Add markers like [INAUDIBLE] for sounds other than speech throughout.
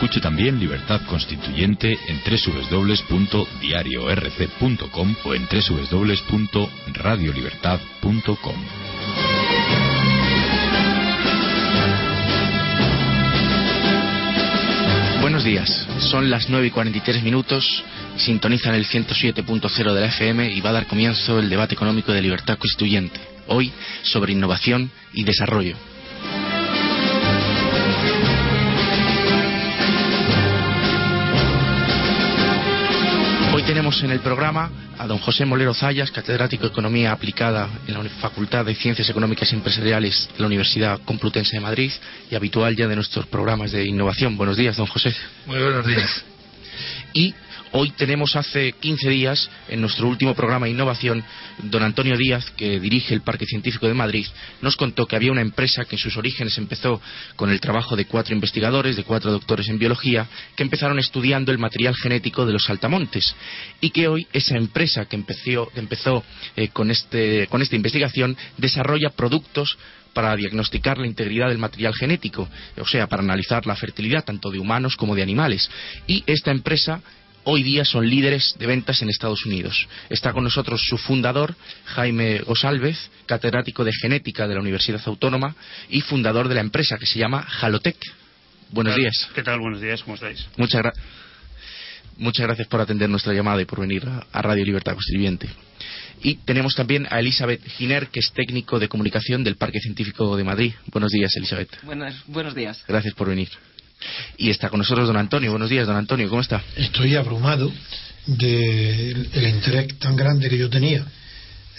Escuche también Libertad Constituyente en www.diariorc.com o en www.radiolibertad.com. Buenos días, son las 9 y 43 minutos, sintonizan el 107.0 de la FM y va a dar comienzo el debate económico de libertad constituyente, hoy sobre innovación y desarrollo. Tenemos en el programa a don José Molero Zayas, catedrático de Economía Aplicada en la Facultad de Ciencias Económicas y Empresariales de la Universidad Complutense de Madrid y habitual ya de nuestros programas de innovación. Buenos días, don José. Muy buenos días. Y Hoy tenemos hace 15 días, en nuestro último programa de innovación, don Antonio Díaz, que dirige el Parque Científico de Madrid, nos contó que había una empresa que en sus orígenes empezó con el trabajo de cuatro investigadores, de cuatro doctores en biología, que empezaron estudiando el material genético de los saltamontes y que hoy esa empresa que empezó, eh, con, este, con esta investigación desarrolla productos para diagnosticar la integridad del material genético, o sea, para analizar la fertilidad tanto de humanos como de animales. Y esta empresa hoy día son líderes de ventas en Estados Unidos. Está con nosotros su fundador, Jaime Gosálvez, catedrático de genética de la Universidad Autónoma y fundador de la empresa que se llama Halotech. Buenos días. ¿Qué tal? Buenos días, ¿cómo estáis? Muchas, Muchas gracias por atender nuestra llamada y por venir a, Radio Libertad Constituyente. Y tenemos también a Elizabeth Giner, que es técnico de comunicación del Parque Científico de Madrid. Buenos días, Elizabeth. buenos días. Gracias por venir. Y está con nosotros don Antonio. Buenos días, don Antonio. ¿Cómo está? Estoy abrumado del interés tan grande que yo tenía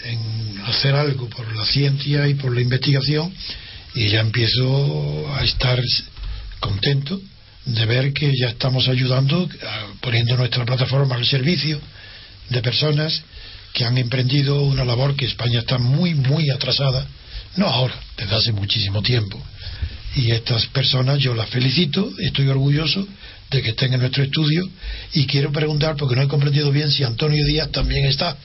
en hacer algo por la ciencia y por la investigación y ya empiezo a estar contento de ver que ya estamos ayudando, poniendo nuestra plataforma al servicio de personas que han emprendido una labor que España está muy, muy atrasada, no ahora, desde hace muchísimo tiempo, y estas personas yo las felicito, estoy orgulloso de que estén en nuestro estudio y quiero preguntar, porque no he comprendido bien, si Antonio Díaz también está.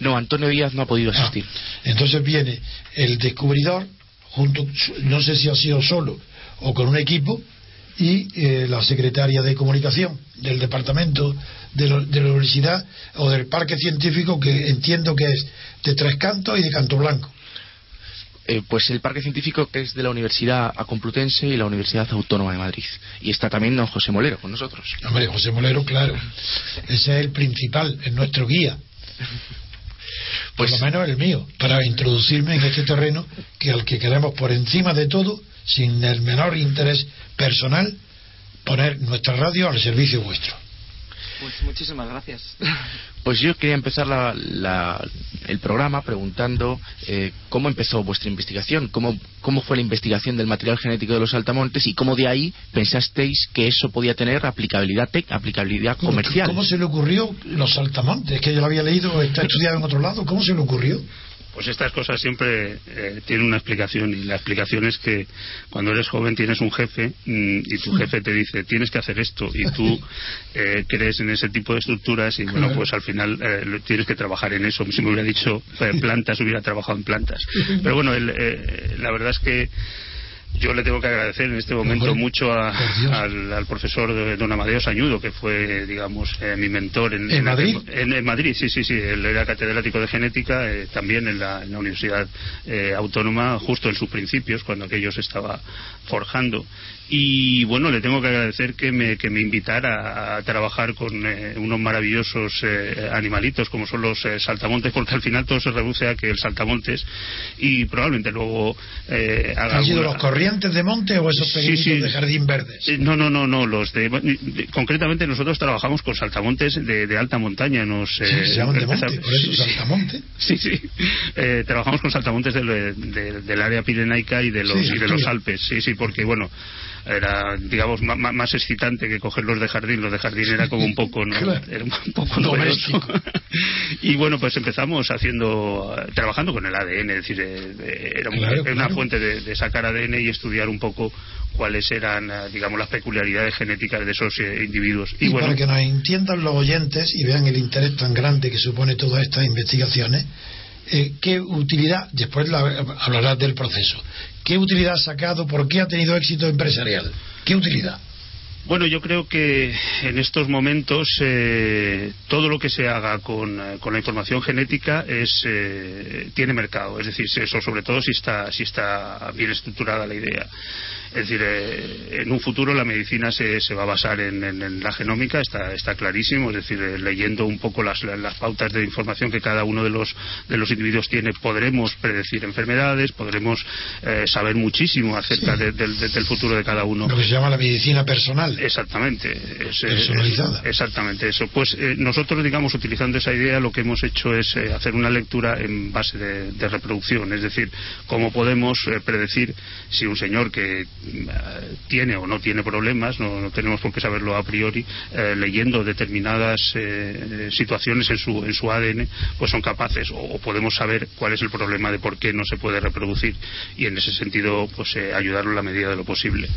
No, Antonio Díaz no ha podido ah, asistir. entonces viene el descubridor, junto, no sé si ha sido solo o con un equipo, y eh, la secretaria de comunicación del departamento de, de, la universidad o del parque científico que entiendo que es de Tres Cantos y de Canto Blanco. Eh, pues el Parque Científico que es de la Universidad Complutense y la Universidad Autónoma de Madrid. Y está también don José Molero con nosotros. Hombre, José Molero, claro. Ese es el principal, es nuestro guía. Pues, por lo menos el mío, para introducirme en este terreno que al que queremos por encima de todo, sin el menor interés personal, poner nuestra radio al servicio vuestro. Pues muchísimas gracias. [LAUGHS] Pues yo quería empezar el programa preguntando eh, cómo empezó vuestra investigación, cómo, cómo fue la investigación del material genético de los saltamontes y cómo de ahí pensasteis que eso podía tener aplicabilidad aplicabilidad comercial. ¿Cómo se le ocurrió los saltamontes? Que yo lo había leído, está estudiado en otro lado. ¿Cómo se le ocurrió? Pues estas cosas siempre eh, tienen una explicación y la explicación es que cuando eres joven tienes un jefe mm, y tu jefe te dice tienes que hacer esto y tú [LAUGHS] eh, crees en ese tipo de estructuras y bueno pues al final eh, tienes que trabajar en eso. Si me hubiera dicho [LAUGHS] plantas hubiera trabajado en plantas. Pero bueno, la verdad es que yo le tengo que agradecer en este momento mucho al, profesor don Amadeo Sañudo, que fue, digamos, eh, mi mentor en, Madrid. En, Madrid, sí, sí, sí. Él era catedrático de genética eh, también en la, Universidad eh, Autónoma, justo en sus principios, cuando aquello se estaba forjando. Y bueno, le tengo que agradecer que me, que me invitara a, trabajar con eh, unos maravillosos eh, animalitos como son los eh, saltamontes, porque al final todo se reduce a que el saltamontes y probablemente luego haga. Han sido los corrientes de monte o esos Sí, pequeñitos sí. de jardín verdes? Eh, No, no, no, no. Los de, de- concretamente nosotros trabajamos con saltamontes de, de alta montaña. Nos, Sí, eh, se llaman de monte, por eso [LAUGHS] saltamonte. Sí, sí. Eh, trabajamos con saltamontes del, de- del área pirenaica y de los, y de los. Alpes. Sí, sí, porque bueno, era, digamos, ma- ma- más excitante que coger los de jardín. Los de jardín era como un poco, ¿no? Claro. Era un poco Doméstico. [LAUGHS] y bueno, pues empezamos haciendo, trabajando con el ADN, es decir, era un- Claro, era una claro. fuente de, de sacar ADN y estudiar un poco cuáles eran, eh, digamos, las peculiaridades genéticas de esos eh, individuos. Y, bueno, para que nos entiendan los oyentes y vean el interés tan grande que supone todas estas investigaciones, eh, ¿qué utilidad, después la- hablarás del proceso, qué utilidad ha sacado, por qué ha tenido éxito empresarial? ¿Qué utilidad? Bueno, yo creo que en estos momentos eh, todo lo que se haga con, eh, con la información genética es eh, tiene mercado, es decir, eso sobre todo si está si está bien estructurada la idea. Es decir, eh, en un futuro la medicina se, se va a basar en, en- en la genómica, está, está clarísimo, es decir, eh, leyendo un poco las, las pautas de información que cada uno de los, de los individuos tiene, podremos predecir enfermedades, podremos eh, saber muchísimo acerca de- del- de- del futuro de cada uno. Lo que se llama la medicina personal. Exactamente. es, eh, Personalizada. es- exactamente eso. Pues nosotros, digamos, utilizando esa idea, lo que hemos hecho es hacer una lectura en base de, reproducción. Es decir, cómo podemos predecir si un señor que tiene o no tiene problemas, no, no tenemos por qué saberlo a priori, eh, leyendo determinadas eh, situaciones en su, en su ADN, pues son capaces o, o podemos saber cuál es el problema de por qué no se puede reproducir y en ese sentido, pues eh, ayudarlo en la medida de lo posible.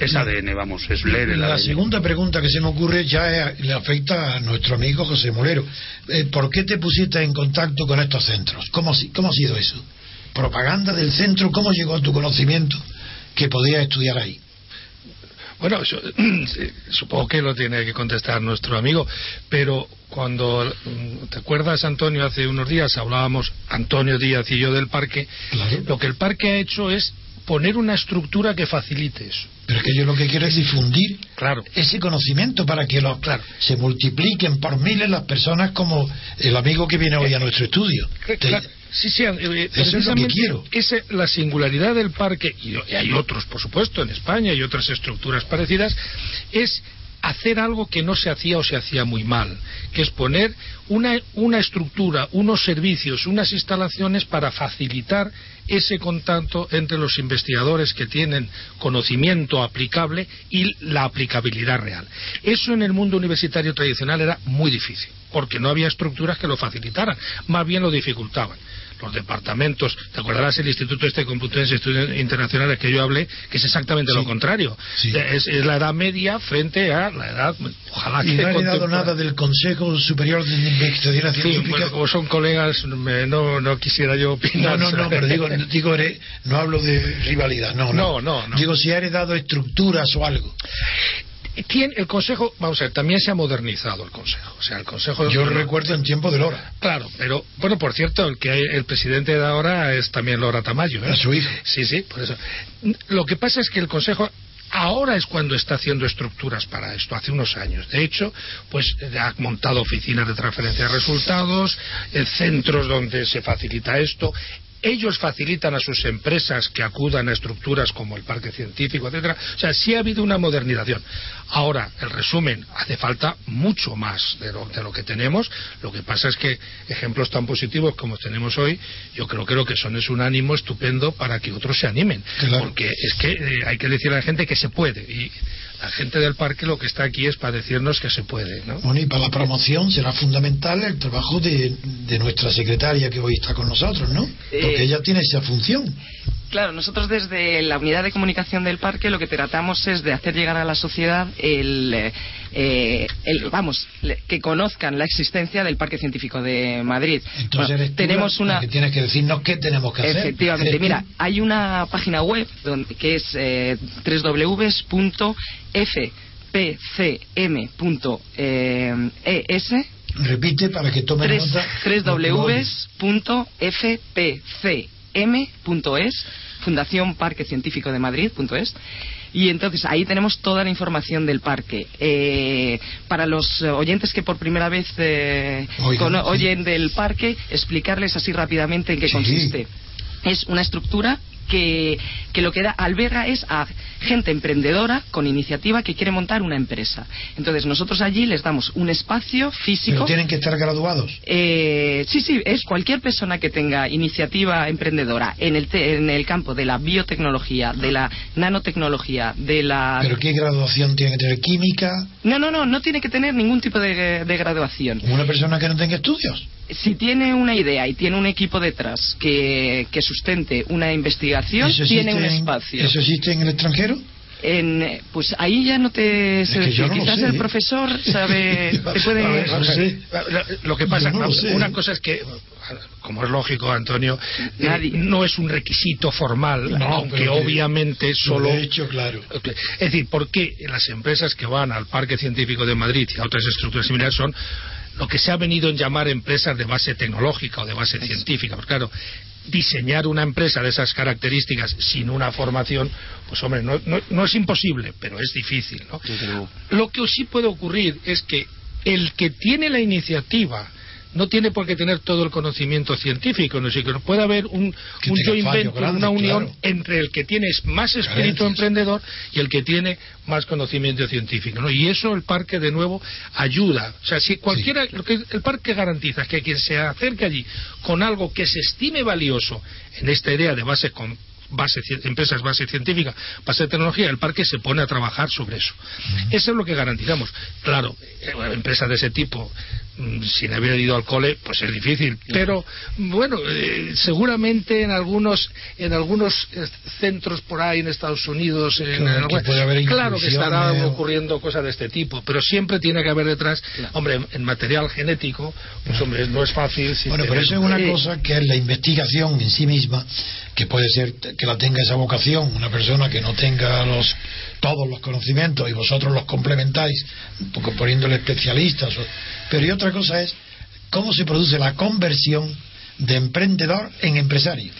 Es ADN, vamos, es leer el La ADN. segunda pregunta que se me ocurre ya es- le afecta a nuestro amigo José Molero. Eh, ¿Por qué te pusiste en contacto con estos centros? ¿Cómo, ¿Cómo ha sido eso? ¿Propaganda del centro? ¿Cómo llegó a tu conocimiento que podías estudiar ahí? Bueno, [CLEARS THROAT] sí, supongo que lo tiene que contestar nuestro amigo, pero cuando, mm, ¿te acuerdas, Antonio? Hace unos días hablábamos, Antonio Díaz y yo, del parque. Claro. Lo que el parque ha hecho es poner una estructura que facilite eso. Pero es que yo lo que quiero es difundir Claro. ese conocimiento para que lo- Claro. se multipliquen por miles las personas como el amigo que viene hoy a nuestro estudio. Claro, sí, sí, eh, Eso es lo que precisamente quiero. esa- la singularidad del parque, y, y hay otros, por supuesto, en España y otras estructuras parecidas, es hacer algo que no se hacía o se hacía muy mal, que es poner una, una estructura, unos servicios, unas instalaciones para facilitar ese contacto entre los investigadores que tienen conocimiento aplicable y la aplicabilidad real. Eso en el mundo universitario tradicional era muy difícil, porque no había estructuras que lo facilitaran, más bien lo dificultaban. Los departamentos, ¿te acordarás el Instituto este de Complutense y Estudios Internacionales que yo hablé? Que es exactamente Sí. lo contrario. Sí. Es, es la edad media frente a la edad, ojalá y que no ha heredado contemporánea. nada del Consejo Superior de Investigación Científica. bueno, como son colegas, me- no, no quisiera yo No, opinar. no, no, pero digo, digo no hablo de rivalidad, no, no. No. Digo si ha heredado estructuras o algo. Tiene- el Consejo, vamos a ver, también se ha modernizado el Consejo. O sea, el Consejo. Yo recuerdo en tiempo de Lora. Claro, pero bueno, por cierto, el que hay- el presidente de ahora es también Lora Tamayo. ¿eh? A su hijo. Sí, sí, por eso. Lo que pasa es que el Consejo ahora es cuando está haciendo estructuras para esto, hace unos años. De hecho, pues ha montado oficinas de transferencia de resultados, eh, centros donde se facilita esto. Ellos facilitan a sus empresas que acudan a estructuras como el parque científico, etcétera. O sea, sí ha habido una modernización. Ahora, el resumen, hace falta mucho más de lo, de lo que tenemos. Lo que pasa es que ejemplos tan positivos como tenemos hoy, yo creo que lo que son es un ánimo estupendo para que otros se animen. Claro. Porque es que eh, hay que decirle a la gente que se puede. Y la gente del parque lo que está aquí es para decirnos que se puede. ¿no? Bueno, y para la promoción será fundamental el trabajo de, de nuestra secretaria que hoy está con nosotros, ¿no? Porque Eh, ella tiene esa función. Claro, nosotros desde la unidad de comunicación del parque lo que tratamos es de hacer llegar a la sociedad el, eh, eh, el- vamos, que conozcan la existencia del Parque Científico de Madrid. Entonces Bueno, tenemos una que tienes que decirnos qué tenemos que hacer. Efectivamente, tú. [LAUGHS] mira, hay una página web donde, que es eh, www.fpcm.es Repite para que tomen nota. lo www.fpcm.es Fundación Parque Científico de Madrid.es y entonces ahí tenemos toda la información del parque. Eh, para los oyentes que por primera vez eh, Oigan, cono- sí. oyen del parque, explicarles así rápidamente en qué Sí. consiste. Es una estructura que, que lo que da, alberga es a gente emprendedora con iniciativa que quiere montar una empresa. Entonces nosotros allí les damos un espacio físico. Pero tienen que estar graduados. Eh, sí, sí, es cualquier persona que tenga iniciativa emprendedora en el, te- en el campo de la biotecnología, de la nanotecnología, de la... ¿Pero qué graduación tiene que tener? ¿Química? No, no, no, no tiene que tener ningún tipo de, de graduación. ¿Una persona que no tenga estudios? Si tiene una idea y tiene un equipo detrás que, que sustente una investigación, ¿Eso tiene un en- espacio. ¿Eso existe en el extranjero? En, eh, pues ahí ya no te sé que no Quizás sé, el ¿eh? profesor [LAUGHS] sabe, te puede... A ver, Vamos a ver, Lo que pasa, Yo no lo sé. una cosa es que, como es lógico, Antonio, eh, no es un requisito formal, No, aunque obviamente solo... De hecho, claro. Es decir, ¿por qué las empresas que van al Parque Científico de Madrid y a otras estructuras similares son lo que se ha venido en llamar empresas de base tecnológica o de base científica? Porque claro, diseñar una empresa de esas características sin una formación, pues hombre, no, no- no es imposible, pero es difícil, ¿no? Lo que sí puede ocurrir es que el que tiene la iniciativa no tiene por qué tener todo el conocimiento científico, no sé, que puede haber un, Que venture, grande, una unión claro. entre el que tiene más espíritu emprendedor y el que tiene más conocimiento científico, ¿no? Y eso el parque de nuevo ayuda. O sea, si cualquiera, lo que el parque garantiza es que quien se acerque allí con algo que se estime valioso en esta idea de base con base empresas base científica, base de tecnología, el parque se pone a trabajar sobre eso. Eso es lo que garantizamos. Claro, eh, empresas de ese tipo mm, sin haber ido al cole, pues es difícil. Pero bueno, eh, seguramente en algunos en algunos eh, centros por ahí en Estados Unidos, en, Claro, en que puede haber claro que estará o- ocurriendo cosas de este tipo, pero siempre tiene que haber detrás, hombre, en- material genético, pues hombre, no es fácil. sin Bueno, pero eso es una cosa que es la investigación en sí misma, que puede ser que la tenga esa vocación, una persona que no tenga los todos los conocimientos y vosotros los complementáis, poniéndole especialistas. pero y otra cosa es cómo se produce la conversión de emprendedor en empresario.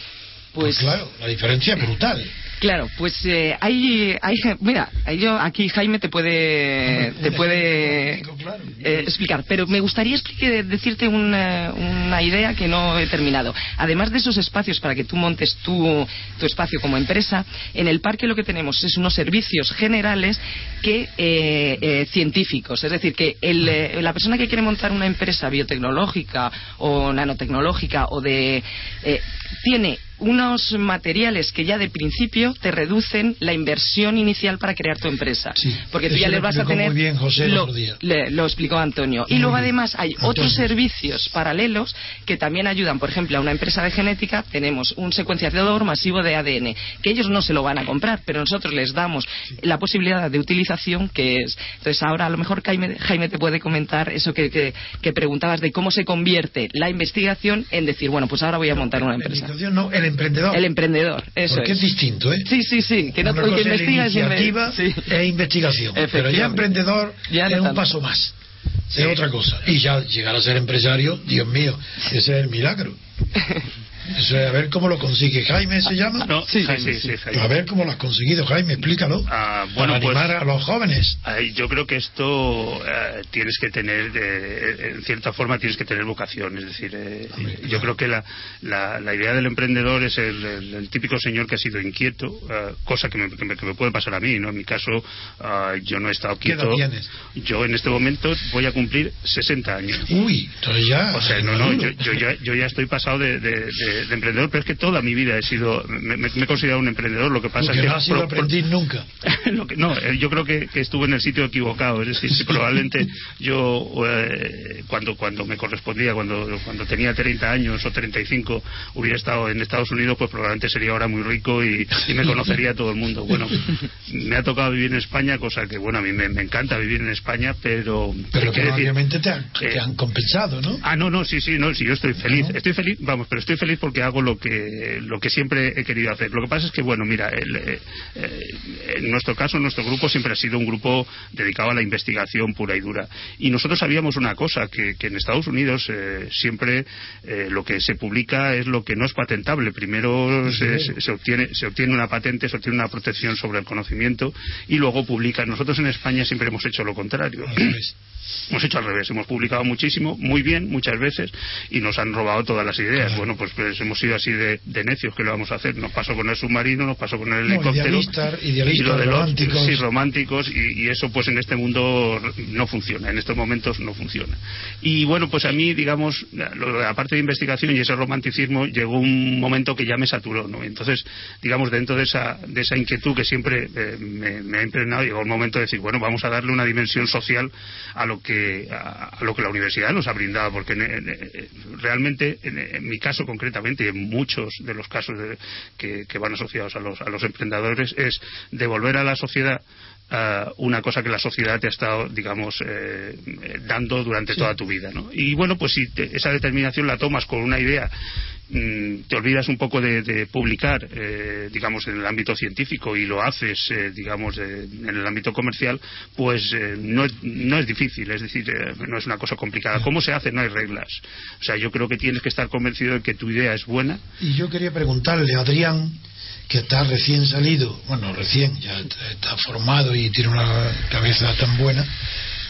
Pues- claro, la diferencia es brutal. Claro, pues eh, hay, hay, mira, yo aquí Jaime te puede, te puede eh, explicar, pero me gustaría explique- decirte una, una idea que no he terminado. Además de esos espacios para que tú montes tu, tu espacio como empresa, en el parque lo que tenemos es unos servicios generales que eh, eh, científicos, es decir, que el, eh, la persona que quiere montar una empresa biotecnológica o nanotecnológica o de eh, tiene unos materiales que ya de principio te reducen la inversión inicial para crear tu empresa. Sí, porque tú ya lo le vas a tener. muy bien José lo, le- lo explicó Antonio. Y luego además hay Antonio. otros servicios paralelos que también ayudan. Por ejemplo, a una empresa de genética tenemos un secuenciador masivo de ADN, que ellos no se lo van a comprar, pero nosotros les damos la posibilidad de utilización que es. Entonces ahora a lo mejor Jaime, Jaime te puede comentar eso que, que, que preguntabas de cómo se convierte la investigación en decir, bueno, pues ahora voy a montar una empresa. no, emprendedor. El emprendedor, eso porque es. es. distinto, ¿eh? Sí, sí, sí, que no Una cosa es la investiga es iniciativa sí. e investigación. Pero ya emprendedor Ya es un paso más. Es otra cosa. Y ya llegar a ser empresario, Dios mío, ese es el milagro. [LAUGHS] Eso es a ver cómo lo consigue. Jaime se llama. No, Sí, Jaime, sí, sí, Jaime. A ver cómo lo has conseguido, Jaime, explícalo. Ah, bueno, Para pues- animar a los jóvenes. Yo creo que esto eh, tienes que tener, eh, en cierta forma, tienes que tener vocación. Es decir, eh, yo creo que la, la, la idea del emprendedor es el, el- el típico señor que ha sido inquieto, eh, cosa que me, que me- que me puede pasar a mí. ¿no? En mi caso, ah, yo no he estado ¿Qué edad quieto. tienes? Yo en este momento voy a cumplir 60 años. Uy, entonces ya. O sea, no, no, yo, yo ya, yo ya estoy pasado de, de- de- de emprendedor, pero es que toda mi vida he sido, me, he considerado un emprendedor. Lo que pasa Porque es que no has sido aprendiz nunca. [LAUGHS] Lo que- no, eh, yo creo que, que estuve en el sitio equivocado. Es decir, si [LAUGHS] [LAUGHS] probablemente yo, eh, cuando, cuando me correspondía, cuando, cuando tenía 30 años o 35, hubiera estado en Estados Unidos, pues probablemente sería ahora muy rico y, y me conocería todo el mundo. Bueno, me ha tocado vivir en España, cosa que, bueno, a mí me, me encanta vivir en España, pero. Pero decir- obviamente te han, eh, te han compensado, ¿no? Ah, no, no, sí, sí, no, sí, yo estoy feliz. Estoy feliz, vamos, pero estoy feliz porque hago lo que, lo que siempre he querido hacer. Lo que pasa es que, bueno, mira, el, eh, eh, en nuestro caso, nuestro grupo siempre ha sido un grupo dedicado a la investigación pura y dura. Y nosotros sabíamos una cosa, que, que en Estados Unidos eh, siempre eh, lo que se publica es lo que no es patentable. Primero se, se- se obtiene, se obtiene una patente, se obtiene una protección sobre el conocimiento y luego publican. Nosotros en España siempre hemos hecho lo contrario. [CLEARS THROAT] Hemos hecho al revés, hemos publicado muchísimo, muy bien, muchas veces, y nos han robado todas las ideas. Bueno, pues, pues hemos sido así de, necios que lo vamos a hacer. Nos pasó con el submarino, nos pasó con el helicóptero. Idealistas, idealistas románticos. sí, románticos, y, eso pues en este mundo no funciona, en estos momentos no funciona. Y bueno, pues a mí, digamos, la parte de investigación y ese romanticismo llegó un momento que ya me saturó, ¿no? Entonces, digamos, dentro de esa, de esa inquietud que siempre eh, me, ha impregnado, llegó el momento de decir, bueno, vamos a darle una dimensión social a lo que, a, lo que la universidad nos ha brindado, porque realmente, en, mi caso concretamente, y en muchos de los casos que, van asociados a los, a los emprendedores, es devolver a la sociedad eh, una cosa que la sociedad te ha estado, digamos, eh, dando durante toda tu vida. ¿no? Y bueno, pues si esa determinación la tomas con una idea te olvidas un poco de, publicar, eh, digamos, en el ámbito científico y lo haces, eh, digamos, en el ámbito comercial, pues eh, no, es difícil, es decir, no es una cosa complicada. ¿Cómo se hace? No hay reglas. O sea, yo creo que tienes que estar convencido de que tu idea es buena. Y yo quería preguntarle a Adrián, que está recién salido, bueno, recién, ya está formado y tiene una cabeza tan buena,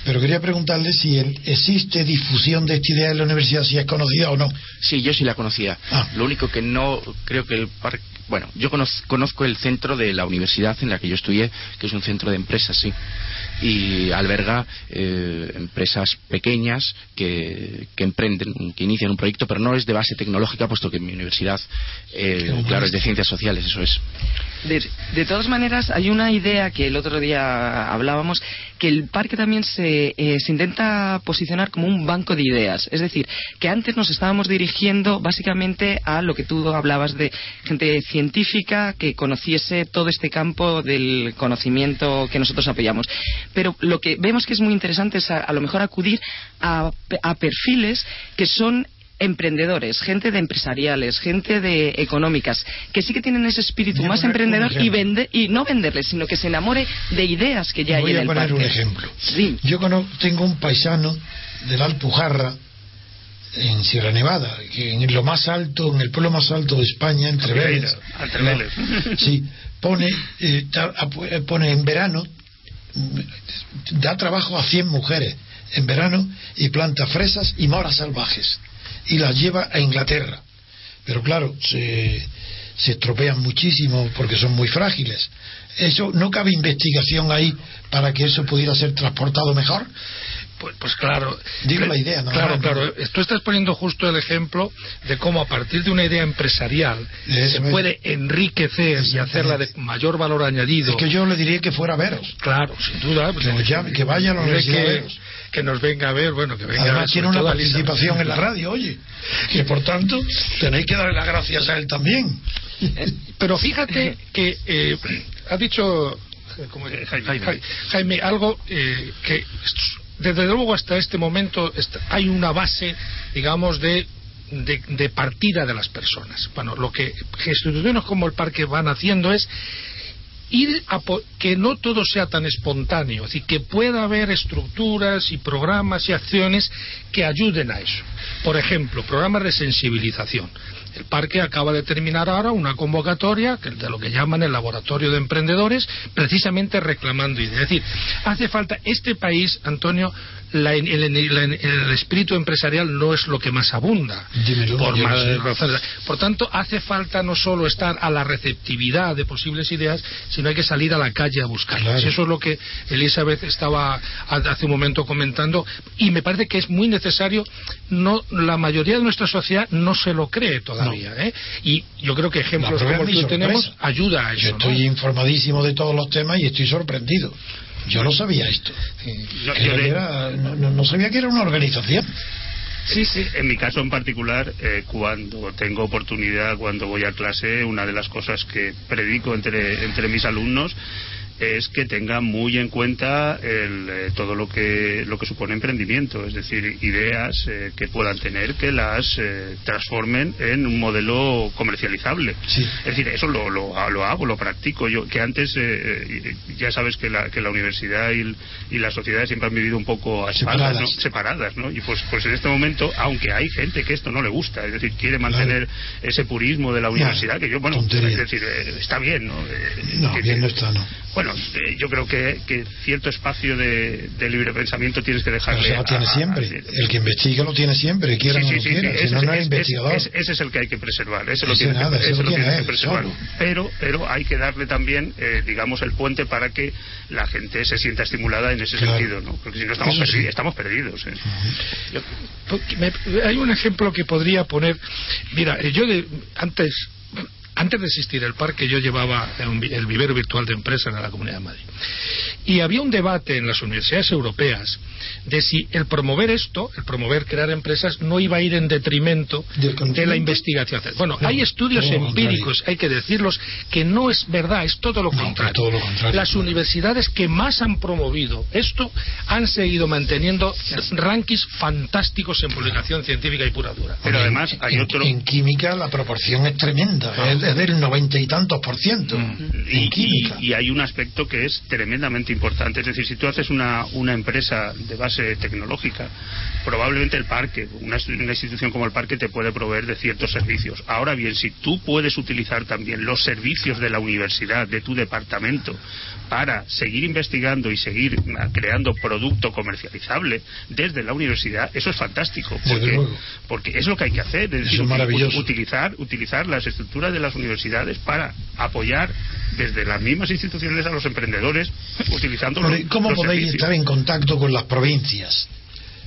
pero quería preguntarle si existe difusión de esta idea en la universidad, si es conocida o no. Sí, yo sí la conocía. Ah. Lo único que no creo que el parque. Bueno, yo conozco el centro de la universidad en la que yo estudié, que es un centro de empresas, sí y alberga eh, empresas pequeñas que, que, emprenden, que inician un proyecto, pero no es de base tecnológica, puesto que mi universidad, eh, claro, es de ciencias sociales, eso es. De, todas maneras, hay una idea que el otro día hablábamos, que el parque también se, eh, se intenta posicionar como un banco de ideas. Es decir, que antes nos estábamos dirigiendo básicamente a lo que tú hablabas de gente científica que conociese todo este campo del conocimiento que nosotros apoyamos pero lo que vemos que es muy interesante es a, lo mejor acudir a, perfiles que son emprendedores, gente de empresariales, gente de económicas, que sí que tienen ese espíritu más emprendedor y, vende, y no venderles, sino que se enamore de ideas que ya hay en el Voy a poner un ejemplo. Yo tengo un paisano de la Alpujarra, en Sierra Nevada, que en lo más alto, en el pueblo más alto de España, entre Vélez, [LAUGHS] sí, pone, eh, pone en verano da trabajo a 100 mujeres en verano y planta fresas y moras salvajes y las lleva a Inglaterra. Pero claro, se, se estropean muchísimo porque son muy frágiles. Eso no cabe investigación ahí para que eso pudiera ser transportado mejor. Pues, pues, claro. Digo la idea, ¿no? Claro, claro. Tú estás poniendo justo el ejemplo de cómo a partir de una idea empresarial se puede enriquecer y hacerla de mayor valor añadido. Es que yo le diría que fuera a veros. Claro, sin duda. Pues, que, vaya a la universidad que, que nos venga a ver, bueno, que venga Además, tiene una participación en la radio, oye. Que por tanto, tenéis que darle las gracias a él también. [LAUGHS] Pero fíjate que eh, ha dicho Jaime, algo eh, que desde luego hasta este momento hay una base, digamos, de, de, partida de las personas. Bueno, lo que instituciones como el parque van haciendo es ir a que no todo sea tan espontáneo, es decir, que pueda haber estructuras y programas y acciones que ayuden a eso. Por ejemplo, programas de sensibilización. El parque acaba de terminar ahora una convocatoria de lo que llaman el laboratorio de emprendedores, precisamente reclamando ideas. Es decir, hace falta este país, Antonio, el, espíritu empresarial no es lo que más abunda. por, tanto, hace falta no solo estar a la receptividad de posibles ideas, sino hay que salir a la calle a buscarlas. Eso es lo que Elizabeth estaba hace un momento comentando y me parece que es muy necesario. No, la mayoría de nuestra sociedad no se lo cree todavía. ¿eh? Y yo creo que ejemplos como el que tenemos ayuda a eso. Yo estoy informadísimo de todos los temas y estoy sorprendido. Yo no sabía esto. no, sabía que era una organización. Sí, sí. En mi caso en particular, eh, cuando tengo oportunidad, cuando voy a clase, una de las cosas que predico entre, entre mis alumnos es que tenga muy en cuenta eh, todo lo que lo que supone emprendimiento, es decir, ideas eh, que puedan tener que las eh, transformen en un modelo comercializable. Es decir, eso lo, lo, hago, lo practico. Yo que antes ya sabes que la, que la universidad y, y la sociedad siempre han vivido un poco separadas, separadas, ¿no? Y pues pues en este momento, aunque hay gente que esto no le gusta, es decir, quiere mantener ese purismo de la universidad, que yo bueno, es decir, está bien, ¿no? no, bien no está, no. Bueno, bueno, eh, yo creo que, que cierto espacio de, de libre pensamiento tienes que dejarle. Pero se lo tiene a- siempre. a- el que investiga lo tiene siempre, quiera Sí, o sí, no sí, quiera. sí, si ese no, es- no es es- investigador. es- ese es el que hay que preservar, ese lo Ese nada, que, ese ese lo tiene él, que preservar. solo. Pero, pero hay que darle también, eh, digamos, el puente para que la gente se sienta estimulada en ese Claro. sentido, ¿no? Porque si no estamos, perdi- estamos perdidos. ¿eh? Yo- porque me- hay un ejemplo que podría poner. Mira, eh, yo de- antes, antes de existir el parque, yo llevaba el vivero virtual de empresas en la Comunidad de Madrid. Y había un debate en las universidades europeas de si el promover esto, el promover crear empresas, no iba a ir en detrimento ¿Del de la investigación. Bueno, No, hay estudios empíricos, hay que decirlos, que no es verdad, es todo lo No, contrario. todo lo contrario. Las universidades que más han promovido esto han seguido manteniendo rankings fantásticos en publicación científica y pura dura. Pero En- además hay en, otro- En química la proporción es tremenda, es, es del noventa y tantos por ciento. En y, química. y- y hay un aspecto que es tremendamente importante. Es decir, si tú haces una, una empresa de base tecnológica, probablemente el parque, una, una institución como el parque, te puede proveer de ciertos servicios. Ahora bien, si tú puedes utilizar también los servicios de la universidad, de tu departamento, para seguir investigando y seguir ah, creando producto comercializable desde la universidad, eso es fantástico. Porque, porque es lo que hay que hacer. Es decir, es maravilloso. utilizar, utilizar las estructuras de las universidades para apoyar desde las mismas instituciones a los emprendedores, utilizando los, ¿y ¿Cómo los podéis servicios. estar en contacto con las provincias?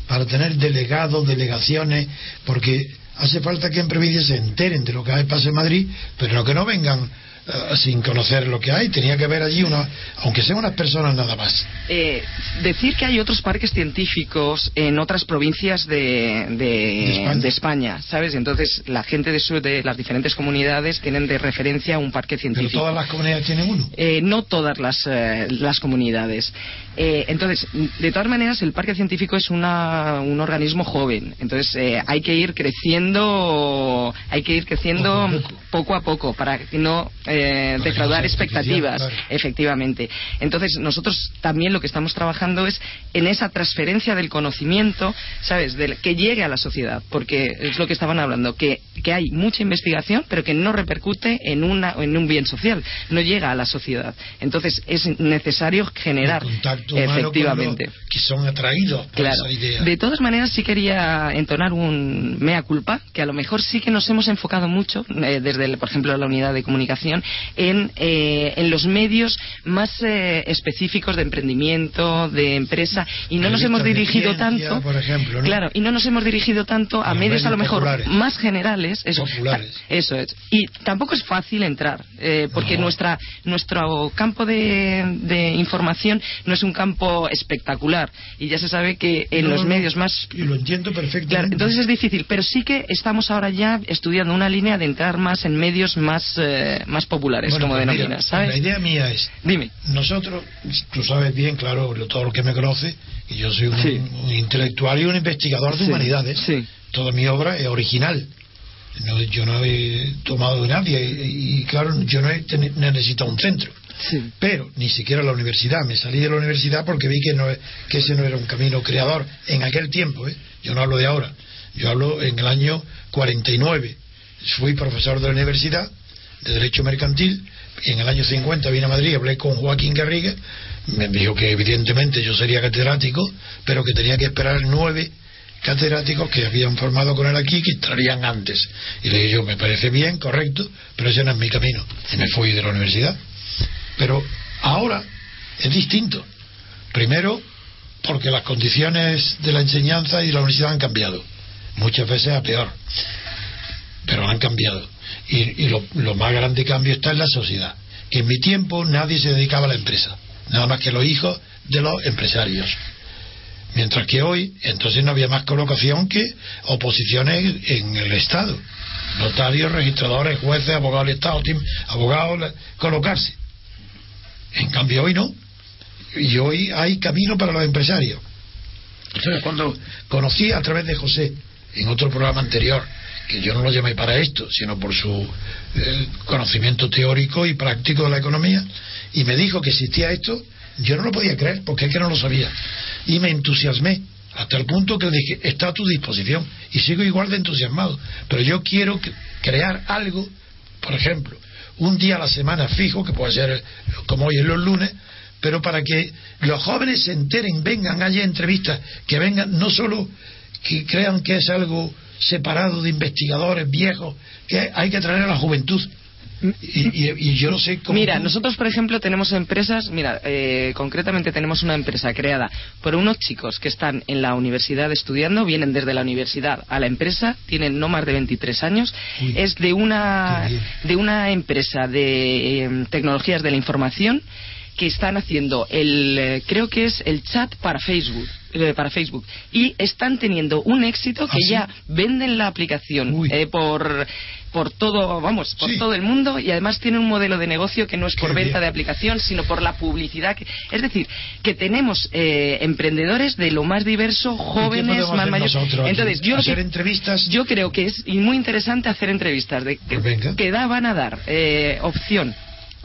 Para tener delegados, delegaciones, porque hace falta que en provincias se enteren de lo que pasa en Madrid, pero no que no vengan eh, sin conocer lo que hay. Tenía que haber allí una, aunque sean unas personas nada más. Eh, decir que hay otros parques científicos en otras provincias de, de- De España. de España, ¿sabes? Entonces la gente de, su- de las diferentes comunidades tienen de referencia un parque Pero científico. todas las comunidades tienen uno. Eh, no todas las, eh, las comunidades. Eh, entonces, de todas maneras, el parque científico es una- un organismo joven. Entonces, eh, hay que ir creciendo, hay que ir creciendo Poco a poco. poco a poco para que no eh, que defraudar expectativas. claro. Efectivamente. Entonces, nosotros también lo que estamos trabajando es en esa transferencia del conocimiento, ¿sabes? Del, que llegue a la sociedad, porque es lo que estaban hablando, que, que hay mucha investigación, pero que no repercute en, una, en un bien social, no llega a la sociedad. Entonces, es necesario generar, efectivamente. los que son atraídos por Claro. esa idea. De todas maneras, sí quería entonar un mea culpa, que a lo mejor sí que nos hemos enfocado mucho, eh, desde, el- por ejemplo, la unidad de comunicación, en, eh, en los medios más eh, específicos de emprendimiento, de empresa, y no nos hemos dirigido ciencia, tanto, por ejemplo, ¿no? claro, y no nos hemos dirigido tanto a medios a lo mejor populares. más generales, eso, Populares. eso es, y tampoco es fácil entrar, eh, porque No. nuestra nuestro campo de, de información no es un campo espectacular, y ya se sabe que en No, los medios más Y lo entiendo perfectamente. Claro, entonces es difícil, pero sí que estamos ahora ya estudiando una línea de entrar más en medios más, eh, más populares, Bueno, como pues denominas, ¿sabes? La idea mía es, Dime. nosotros, tú sabes bien, claro, todo lo que me conoce, y yo soy un, Sí. un intelectual y un investigador de Sí, humanidades. sí. Toda mi obra es original. No, yo no he tomado de nadie y, y, claro, yo no he teni- necesitado un centro. Sí. Pero ni siquiera la universidad. Me salí de la universidad porque vi que, no, que ese no era un camino creador en aquel tiempo. ¿eh? Yo no hablo de ahora. Yo hablo en el año 49. Fui profesor de la universidad de Derecho Mercantil. En el año 50 vine a Madrid, hablé con Joaquín Garriga. Me dijo que evidentemente yo sería catedrático, pero que tenía que esperar nueve catedráticos que habían formado con él aquí que entrarían antes. Y le dije yo, me parece bien, correcto, pero ese no es mi camino. Y me fui de la universidad. Pero ahora es distinto. Primero, porque las condiciones de la enseñanza y de la universidad han cambiado. Muchas veces a peor. Pero han cambiado. Y, y lo, lo más grande cambio está en la sociedad. Que en mi tiempo nadie se dedicaba a la empresa. Nada más que los hijos de los empresarios. Mientras que hoy, entonces no había más colocación que oposiciones en el Estado. Notarios, registradores, jueces, abogados del Estado, abogados, colocarse. En cambio hoy no. Y hoy hay camino para los empresarios. Entonces cuando conocí a través de José, en otro programa anterior, que yo no lo llamé para esto, sino por su conocimiento teórico y práctico de la economía, y me dijo que existía esto, yo no lo podía creer, porque es que no lo sabía. Y me entusiasmé, hasta el punto que le dije, está a tu disposición, y sigo igual de entusiasmado, pero yo quiero crear algo, por ejemplo, un día a la semana fijo, que puede ser como hoy en los lunes, pero para que los jóvenes se enteren, vengan, haya entrevistas, que vengan, no solo que crean que es algo separado de investigadores viejos, que hay que traer a la juventud. Y, y- y yo no sé cómo. Mira, nosotros, por ejemplo, tenemos empresas, mira, eh, concretamente tenemos una empresa creada por unos chicos que están en la universidad estudiando, vienen desde la universidad a la empresa, tienen no más de 23 años, Uy, es de una, de una empresa de eh, tecnologías de la información que están haciendo el, eh, creo que es el chat para Facebook. eh, para Facebook y están teniendo un éxito que ¿Ah, sí? ya venden la aplicación eh, por por todo vamos por Sí. todo el mundo y además tienen un modelo de negocio que no es Qué por venta bien. de aplicación sino por la publicidad que- es decir que tenemos eh, emprendedores de lo más diverso ¿Y qué jóvenes más mayores nosotros aquí? entonces yo hacer que- entrevistas yo creo que es muy interesante hacer entrevistas de que, Pues venga. que da- van a dar eh, opción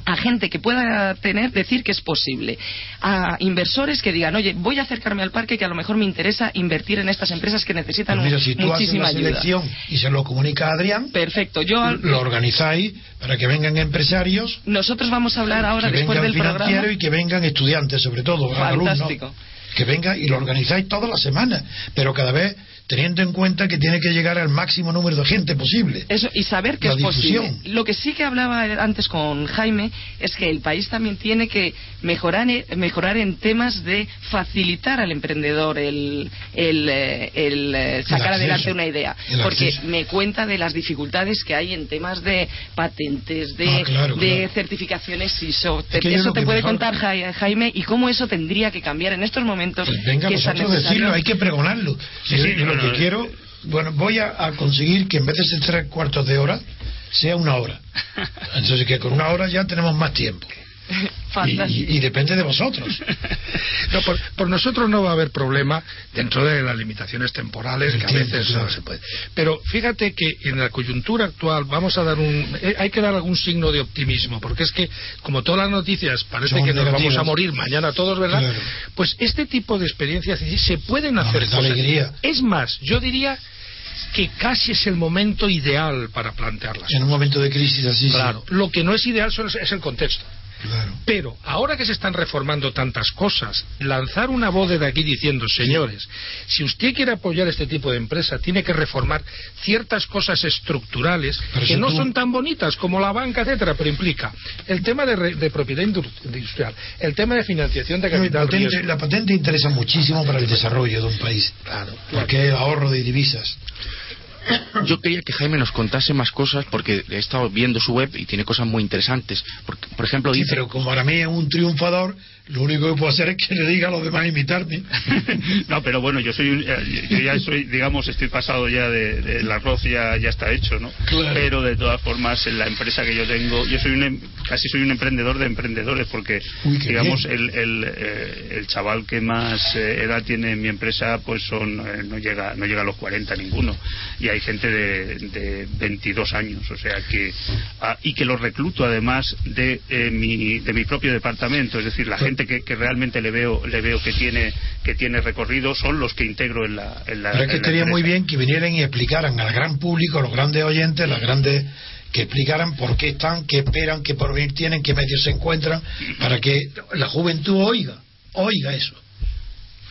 a gente que pueda tener decir que es posible a inversores que digan oye voy a acercarme al parque que a lo mejor me interesa invertir en estas empresas que necesitan Pues mira, si tú haces muchísima la ayuda selección y se lo comunica a Adrián, perfecto yo lo organizáis para que vengan empresarios, nosotros vamos a hablar ahora que después vengan del programa financieros y que vengan estudiantes, sobre todo, Fantástico. alumnos. Que vengan y lo organizáis todas las semanas, pero cada vez teniendo en cuenta que tiene que llegar al máximo número de gente posible. Eso, y saber que La es posible. difusión. Lo que sí que hablaba antes con Jaime es que el país también tiene que mejorar, mejorar en temas de facilitar al emprendedor el, el, eh, el, eh, sacar acceso. adelante una idea. El Porque acceso. me cuenta de las dificultades que hay en temas de patentes, de, Ah, claro, de claro. certificaciones ISO. Es que eso te puede mejor- contar Ja- Jaime y cómo eso tendría que cambiar en estos momentos. Pues venga, que vosotros decirlo, hay que pregonarlo. Sí, sí, lo que quiero, bueno, voy a, a conseguir que en vez de ser tres cuartos de hora, sea una hora. [LAUGHS] Entonces, que con una hora ya tenemos más tiempo. Y, [LAUGHS] Fantástico. y- y depende de vosotros. [LAUGHS] No, por, por nosotros no va a haber problema dentro de las limitaciones temporales El que a veces no se puede. Pero fíjate que en la coyuntura actual vamos a dar un, eh, hay que dar algún signo de optimismo, porque es que como todas las noticias parece Son que nos vamos negativas. a morir mañana todos, ¿verdad? Claro. Pues este tipo de experiencias sí, se pueden hacer cosas. alegría. Es más, yo diría que casi es el momento ideal para plantearlas. En un momento de crisis así, sí. Claro, lo que no es ideal es el contexto. Claro. Pero ahora que se están reformando tantas cosas, lanzar una voz de aquí diciendo, señores, si usted quiere apoyar este tipo de empresa, tiene que reformar ciertas cosas estructurales Pero que no tú- son tan bonitas como la banca, etcétera, pero implica el tema de, re- de propiedad indu- industrial, el tema de financiación de capital riesgo. la patente interesa muchísimo para el desarrollo de un país. Claro, Porque es ahorro de divisas. Yo quería que Jaime nos contase más cosas porque he estado viendo su web y tiene cosas muy interesantes. Porque, por ejemplo, Sí, dice pero como para mí es un triunfador, lo único que puedo hacer es que le diga a los demás imitarme. [LAUGHS] no, pero bueno, yo soy un- eh, yo ya soy, digamos, estoy pasado ya de, del arroz ya, ya está hecho, ¿no? Claro. Pero de todas formas, en la empresa que yo tengo, yo soy un, em- casi soy un emprendedor de emprendedores porque, Uy, digamos, el, el, eh, el chaval que más eh, edad tiene en mi empresa, pues son, eh, no llega, no llega a los 40 ninguno. Y hay gente de, de 22 años, o sea que, ah, y que los recluto además de, mi, de mi propio departamento, es decir, la gente que, que realmente le veo, le veo que tiene, que tiene recorrido son los que integro en la, en la Pero es que estaría muy bien que vinieran y explicaran al gran público, a los grandes oyentes, las grandes que explicaran por qué están, qué esperan, qué porvenir tienen, qué medios se encuentran, para que la juventud oiga, oiga eso.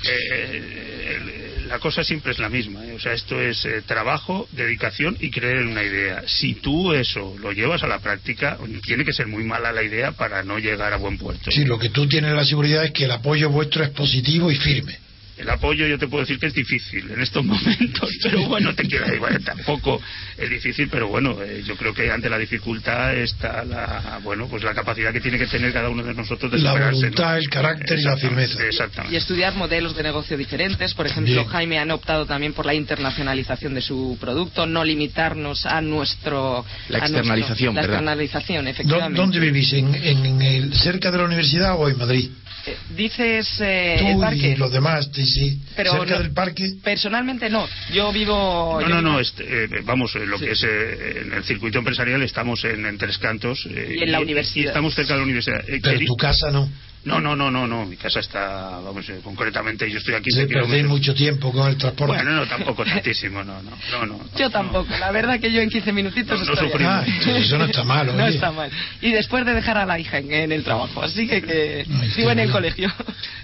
Eh, el- la cosa siempre es la misma. ¿eh? O sea, esto es eh, trabajo, dedicación y creer en una idea. Si tú eso lo llevas a la práctica, tiene que ser muy mala la idea para no llegar a buen puerto. Sí, lo que tú tienes la seguridad es que el apoyo vuestro es positivo y firme. El apoyo yo te puedo decir que es difícil en estos [LAUGHS] momentos, pero bueno, te quiero igual, tampoco es difícil, pero bueno, eh, yo creo que ante la dificultad está la, bueno, pues la capacidad que tiene que tener cada uno de nosotros de La superarse, voluntad, ¿no? el carácter y la firmeza. Exactamente. y estudiar modelos de negocio diferentes. Por ejemplo, Bien. Jaime han optado también por la internacionalización de su producto, no limitarnos a nuestro. La a nuestro- externalización, la externalización, ¿Dó- efectivamente. ¿Dónde vivís? ¿En, en el, ¿Cerca de la universidad o en Madrid? Eh, Dices eh, Tú el parque. y los demás, sí, sí. Pero ¿Cerca no- del parque? Personalmente no. Yo vivo. No, yo no, vivo- no, este, eh, vamos, eh, lo que es eh, en el circuito empresarial estamos en, en Tres Cantos. eh, Y en la universidad. Y estamos cerca de la universidad. Eh, Pero queri- tu casa no. No, no, no, no, no. Mi casa está, vamos, eh, concretamente yo estoy aquí. Se perdí mucho tiempo con el transporte. Bueno, no, tampoco tantísimo, no, no, no, no. Yo tampoco. La verdad que yo en 15 minutitos No, no estoy. Ah, eso no está mal, [LAUGHS] No oye. está mal. Y después de dejar a la hija en, en el trabajo, así que, que sigo en el colegio.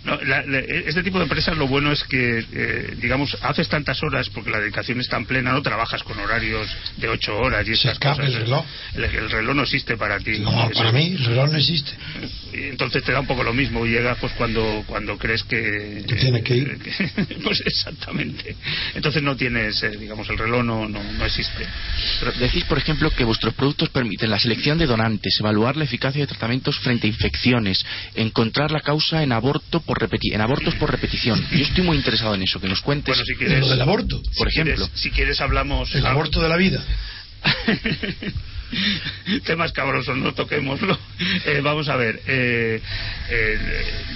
No, la- la- este tipo de empresas lo bueno es que, eh, digamos, haces tantas horas porque la dedicación es tan plena, no trabajas con horarios de ocho horas y Se esas escapa cosas. el reloj. El, el reloj no existe para ti. No, para mí el reloj no existe. y entonces te da un poco lo mismo llegas pues cuando cuando crees que Que tienes que ir. que- [LAUGHS] pues exactamente entonces no tienes eh, digamos el reloj no, no, no existe Pero decís, por ejemplo, que vuestros productos permiten la selección de donantes, evaluar la eficacia de tratamientos frente a infecciones, encontrar la causa en aborto por repeti- en abortos por repetición. Yo estoy muy interesado en eso, que nos cuentes. bueno si quieres Lo del aborto. por si quieres- ejemplo. si quieres hablamos El aborto de la vida. [LAUGHS] [LAUGHS] temas cabrosos, no toquémoslo. Eh, vamos a ver, eh, eh,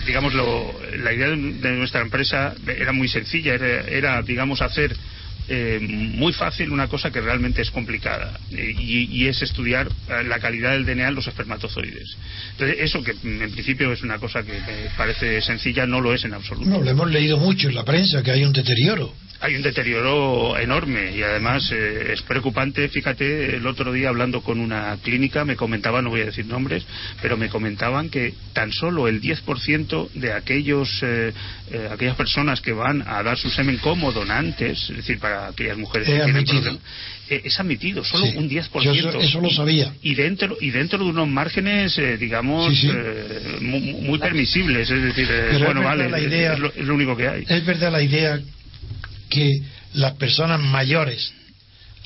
digamos, lo- la idea de, nuestra empresa era muy sencilla, era, digamos, hacer eh, muy fácil una cosa que realmente es complicada y, es estudiar la calidad del DNA en los espermatozoides. Entonces, eso que en principio es una cosa que me parece sencilla, no lo es en absoluto. No, lo hemos leído mucho en la prensa que hay un deterioro. Hay un deterioro enorme y además eh, es preocupante. Fíjate, el otro día hablando con una clínica me comentaban, no voy a decir nombres, pero me comentaban que tan solo el 10% de aquellos, eh, eh, aquellas personas que van a dar su semen como donantes, es decir, para aquellas mujeres Es que tienen problemas, eh, es admitido, solo Sí. un 10%. Yo eso, eso lo sabía. y dentro y dentro de unos márgenes eh, digamos Sí, sí. eh, muy, muy permisibles es decir eh, bueno vale la idea- es, lo, es lo único que hay Es verdad la idea que las personas mayores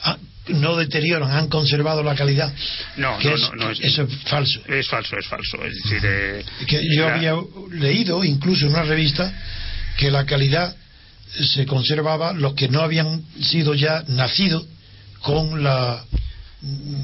ah, no deterioran, han conservado la calidad. No, que no, es- no, no es- eso es falso. Es falso, es falso. Es decir, eh, Que yo había leído, incluso en una revista, que la calidad se conservaba los que no habían sido ya nacidos con la mm,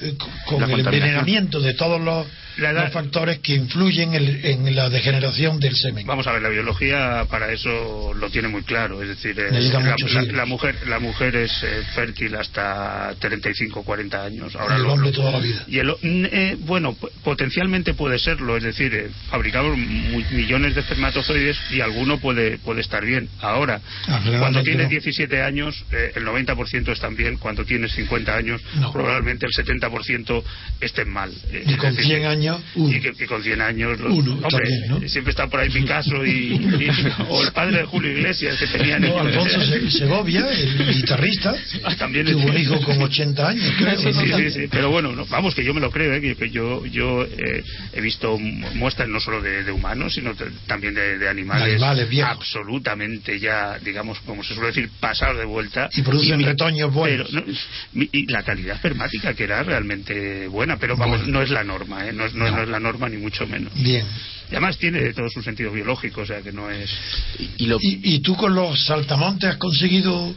eh, con- La el envenenamiento de todos los, La edad- los factores que influyen en, en la degeneración del semen. Vamos a ver, la biología para eso lo tiene muy claro. Es decir, eh, Necesita la, la- la mujer la mujer es eh, fértil hasta 35, 40 años. Ahora Y el lo- hombre lo- toda la vida. Y el, eh, bueno, potencialmente puede serlo. Es decir, eh, fabricamos millones de espermatozoides y alguno puede puede estar bien. Ahora, Ah, cuando tienes no. 17 años, eh, el 90% están bien. Cuando tienes 50 años, No. probablemente el 70% estén mal. Eh, Y es con decir, 100 años, Y que, que con 100 años. los- Uno, hombre, también, ¿no? siempre está por ahí Picasso y, [LAUGHS] y- o el padre de Julio Iglesias que tenían No, Alfonso Se- Segovia, el guitarrista, [LAUGHS] Ah, también tuvo un hijo con 80 años, creo. Sí, ¿no? sí, sí, sí. pero bueno, no, vamos, que yo me lo creo, ¿eh? que, que yo, yo eh, he visto mu- muestras no solo de, de humanos, sino también de, de animales, De animales viejos. absolutamente ya, digamos, como se suele decir, pasados de vuelta. Y producen retoños buenos. pero, no, y la calidad espermática, que era realmente buena, pero vamos, Bueno. no es la norma, ¿eh? no, es, no- No. no es la norma ni mucho menos. Bien. Y además tiene todo su sentido biológico, o sea que no es... Y, y lo, ¿Y, y tú con los saltamontes has conseguido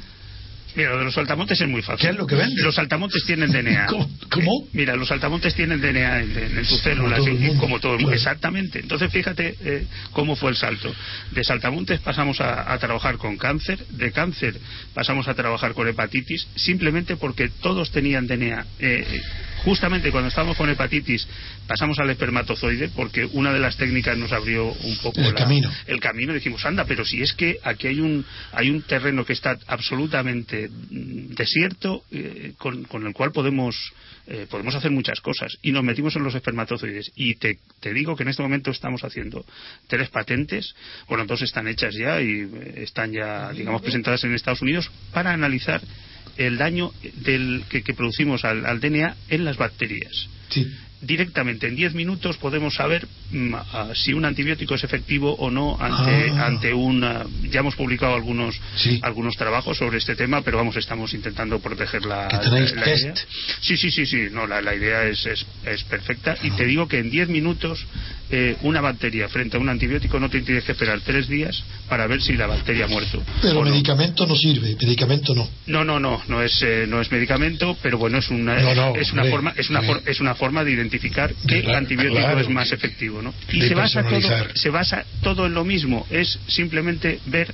Mira, lo de los saltamontes es muy fácil. ¿Qué es lo que vende? Los saltamontes tienen DNA. [LAUGHS] ¿Cómo? ¿Cómo? Mira, los saltamontes tienen DNA en, en- en tus Como células, todo el y- y mundo. como todo el mundo. Claro. Exactamente. Entonces, fíjate eh, cómo fue el salto. De saltamontes pasamos a, a trabajar con cáncer, de cáncer pasamos a trabajar con hepatitis, simplemente porque todos tenían DNA. Eh, justamente cuando estábamos con hepatitis pasamos al espermatozoide porque una de las técnicas nos abrió un poco El la- camino. el camino. Dijimos anda pero si es que aquí hay un hay un terreno que está absolutamente mm, desierto eh, con, con el cual podemos eh, podemos hacer muchas cosas y nos metimos en los espermatozoides. Y te, te digo que en este momento estamos haciendo tres patentes. Bueno dos están hechas ya y eh, están ya digamos presentadas en Estados Unidos para analizar el daño del, que, producimos al, al DNA en las bacterias. Directamente en 10 minutos podemos saber mm, ah, si un antibiótico es efectivo o no ante, Ah. ante un ah, ya hemos publicado algunos Sí. algunos trabajos sobre este tema pero vamos estamos intentando proteger la, Que tenéis la test. idea sí sí sí sí no la, la idea es, es, es perfecta y te digo que en 10 minutos eh, una bacteria frente a un antibiótico no te tienes que esperar tres días para ver si la bacteria ha muerto Pero medicamento no sirve, medicamento no. No, no, no, no es, eh, no es medicamento, pero bueno, es una, No, no, es una hombre, forma, es una, for- es una forma de identificar qué Claro, antibiótico claro. es más efectivo, ¿no? Y se basa todo, se basa todo en lo mismo, es simplemente ver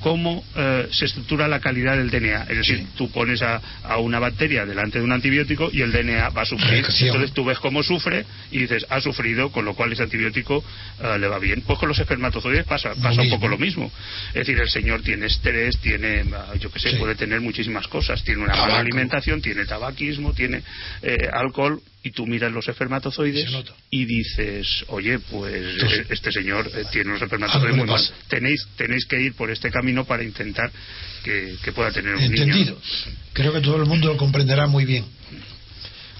cómo eh, se estructura la calidad del DNA. Es decir, tú pones a, a, una bacteria delante de un antibiótico y el DNA va a sufrir. Entonces tú ves cómo sufre y dices, ha sufrido, con lo cual ese antibiótico uh, le va bien. Pues con los espermatozoides pasa, pasa un poco lo mismo. Es decir, el señor tiene estrés, tiene, uh, yo qué sé, sí. puede tener muchísimas cosas. Tiene una mala alimentación, tiene tabaquismo, tiene eh, alcohol y tú miras los espermatozoides y dices, oye, pues Entonces, este señor eh, tiene unos espermatozoides muy mal. Tenéis, tenéis que ir por este camino para intentar que, que pueda tener un Entendido. niño. Creo que todo el mundo lo comprenderá muy bien.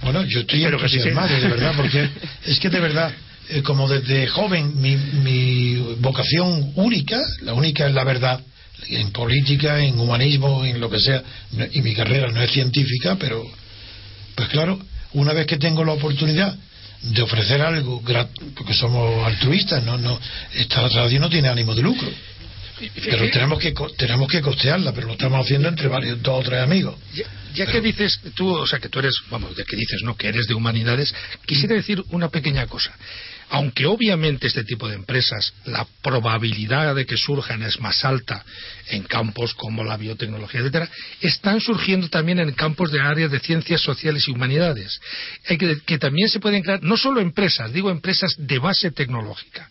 Bueno, yo estoy Espero que sí entusiasmado, sea. de verdad, porque es que de verdad, eh, como desde joven, mi, mi vocación única, la única es la verdad, en política, en humanismo, en lo que sea, y mi carrera no es científica, pero, pues claro, una vez que tengo la oportunidad de ofrecer algo, porque somos altruistas, no, no, esta radio no tiene ánimo de lucro. Pero tenemos que tenemos que costearla, pero lo estamos haciendo entre varios, dos o tres amigos. Ya, ya que dices tú, o sea, que tú eres, vamos, ya que dices, ¿no? Que eres de humanidades, quisiera decir una pequeña cosa. Aunque obviamente este tipo de empresas, la probabilidad de que surjan es más alta en campos como la biotecnología, etcétera, están surgiendo también en campos de áreas de ciencias sociales y humanidades. Que, que también se pueden crear, no solo empresas, digo empresas de base tecnológica.